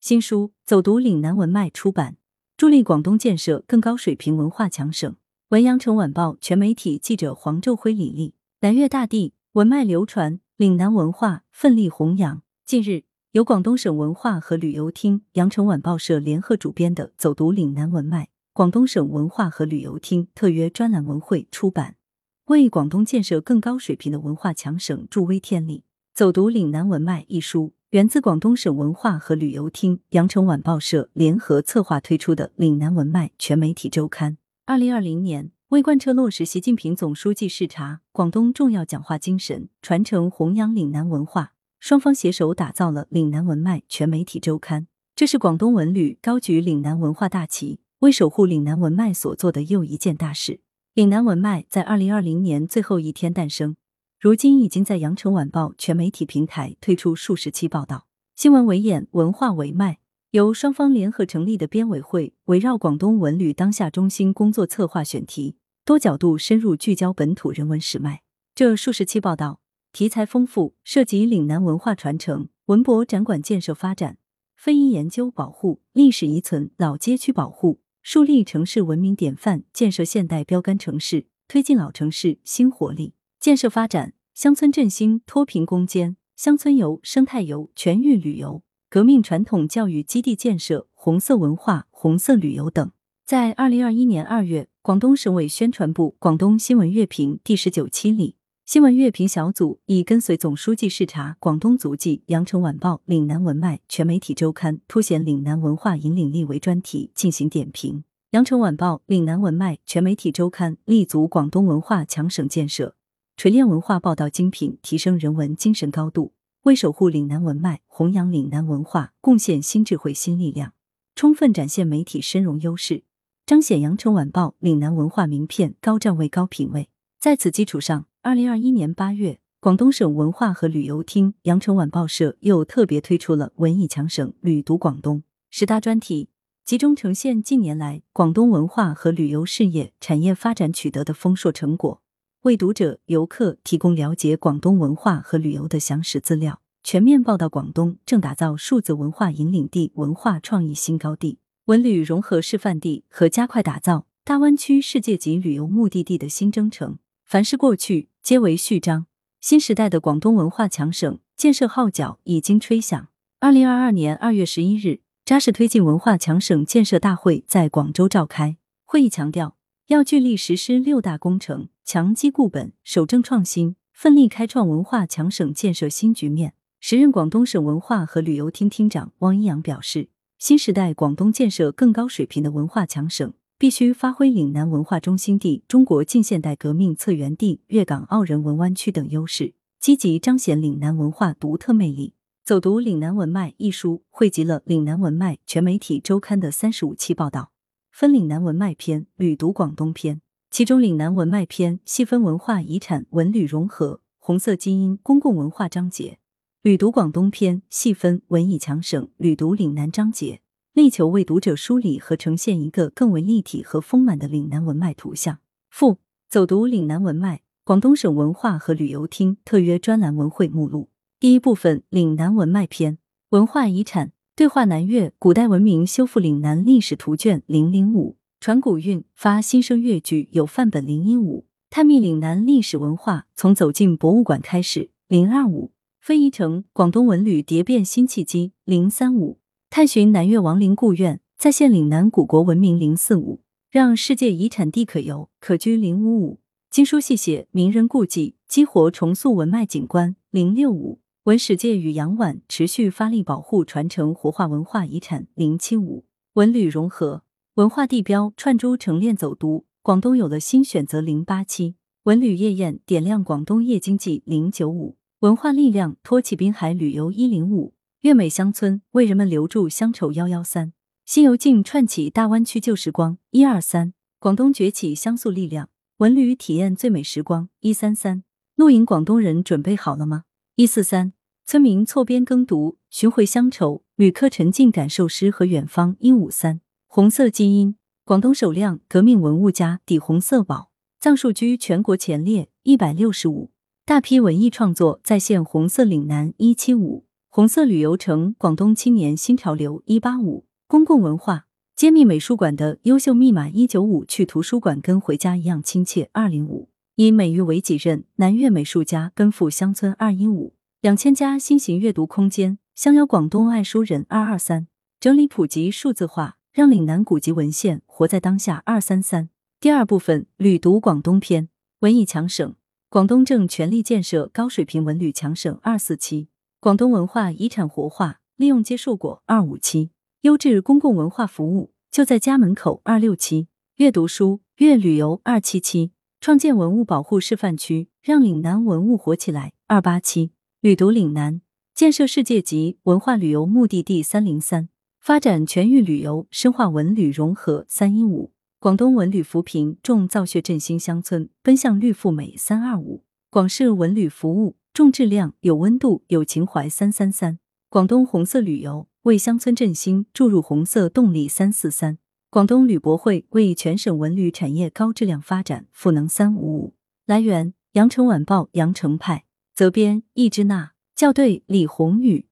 新书《走读岭南文脉》出版，助力广东建设更高水平文化强省。文阳城晚报全媒体记者黄昼辉、李丽。南粤大地文脉流传，岭南文化奋力弘扬。近日，由广东省文化和旅游厅、羊城晚报社联合主编的《走读岭南文脉》广东省文化和旅游厅特约专栏文汇出版，为广东建设更高水平的文化强省助威添力。《走读岭南文脉》一书。源自广东省文化和旅游厅、羊城晚报社联合策划推出的《岭南文脉》全媒体周刊。二零二零年，为贯彻落实习近平总书记视察广东重要讲话精神，传承弘扬岭南文化，双方携手打造了《岭南文脉》全媒体周刊。这是广东文旅高举岭南文化大旗，为守护岭南文脉所做的又一件大事。《岭南文脉》在二零二零年最后一天诞生。如今已经在羊城晚报全媒体平台推出数十期报道，新闻为眼，文化为脉。由双方联合成立的编委会，围绕广东文旅当下中心工作策划选题，多角度深入聚焦本土人文史脉。这数十期报道题材丰富，涉及岭南文化传承、文博展馆建设发展、非遗研究保护、历史遗存、老街区保护、树立城市文明典范、建设现代标杆城市、推进老城市新活力。建设发展、乡村振兴、脱贫攻坚、乡村游、生态游、全域旅游、革命传统教育基地建设、红色文化、红色旅游等。在二零二一年二月，广东省委宣传部《广东新闻阅评》第十九期里，新闻阅评小组以“跟随总书记视察广东足迹”，羊城晚报《岭南文脉》全媒体周刊凸显岭南文化引领力为专题进行点评。羊城晚报《岭南文脉》全媒体周刊立足广东文化强省建设。锤炼文化报道精品，提升人文精神高度，为守护岭南文脉、弘扬岭南文化贡献新智慧新力量，充分展现媒体深融优势，彰显羊城晚报岭南文化名片高站位、高品位。在此基础上，二零二一年八月，广东省文化和旅游厅、羊城晚报社又特别推出了“文艺强省旅读广东”十大专题，集中呈现近年来广东文化和旅游事业产业发展取得的丰硕成果。为读者、游客提供了解广东文化和旅游的详实资料，全面报道广东正打造数字文化引领地、文化创意新高地、文旅融合示范地和加快打造大湾区世界级旅游目的地的新征程。凡是过去，皆为序章。新时代的广东文化强省建设号角已经吹响。二零二二年二月十一日，扎实推进文化强省建设大会在广州召开。会议强调。要聚力实施六大工程，强基固本，守正创新，奋力开创文化强省建设新局面。时任广东省文化和旅游厅厅长汪一阳表示，新时代广东建设更高水平的文化强省，必须发挥岭南文化中心地、中国近现代革命策源地、粤港澳人文湾区等优势，积极彰显岭南文化独特魅力。走读岭南文脉一书汇集了岭南文脉全媒体周刊的三十五期报道。分岭南文脉篇、旅读广东篇，其中岭南文脉篇细分文化遗产、文旅融合、红色基因、公共文化章节；旅读广东篇细分文艺强省、旅读岭南章节，力求为读者梳理和呈现一个更为立体和丰满的岭南文脉图像。附走读岭南文脉，广东省文化和旅游厅特约专栏文汇目录。第一部分：岭南文脉篇，文化遗产。对话南越古代文明修复岭南历史图卷零零五传古韵发新生粤剧有范本零一五探秘岭南历史文化从走进博物馆开始。零二五非遗城广东文旅蝶变新契机。零三五探寻南越王陵故苑再现岭南古国文明零四五让世界遗产地可游可居零五五。经书细写名人故迹激活重塑文脉景观。零六五。文史界与杨婉持续发力保护传承活化文化遗产。零七五文旅融合文化地标串珠成链走读广东有了新选择零八七。文旅夜宴点亮广东夜经济零九五。文化力量托起滨海旅游一零五。粤美乡村为人们留住乡愁幺幺三。西游记串起大湾区旧时光一二三。广东崛起乡宿力量。文旅体验最美时光一三三。露营广东人准备好了吗？一四三。村民错边耕读，寻回乡愁；旅客沉浸感受诗和远方。一五三。红色基因，广东首辆革命文物家底红色宝，藏数居全国前列。一百六十五大批文艺创作再现红色岭南。一七五红色旅游城，广东青年新潮流一八五，公共文化揭秘美术馆的优秀密码一九五，去图书馆跟回家一样亲切二零五，以美育为己任，南粤美术家奔赴乡村二一五，两千家新型阅读空间，相邀广东爱书人二二三，整理普及数字化，让岭南古籍文献活在当下二三三。第二部分旅读广东篇，文艺强省，广东正全力建设高水平文旅强省二四七。广东文化遗产活化，利用接受果二五七优质公共文化服务就在家门口二六七阅读书阅旅游二七七创建文物保护示范区，让岭南文物活起来二八七旅读岭南建设世界级文化旅游目的地三零三发展全域旅游深化文旅融合三一五广东文旅扶贫重造血振兴乡村奔向绿富美三二五广式文旅服务。重质量、有温度、有情怀。三三三，广东红色旅游为乡村振兴注入红色动力。三四三，广东旅博会为全省文旅产业高质量发展赋能。三五五，来源：羊城晚报羊城派，责编：易之娜，校对：李红宇。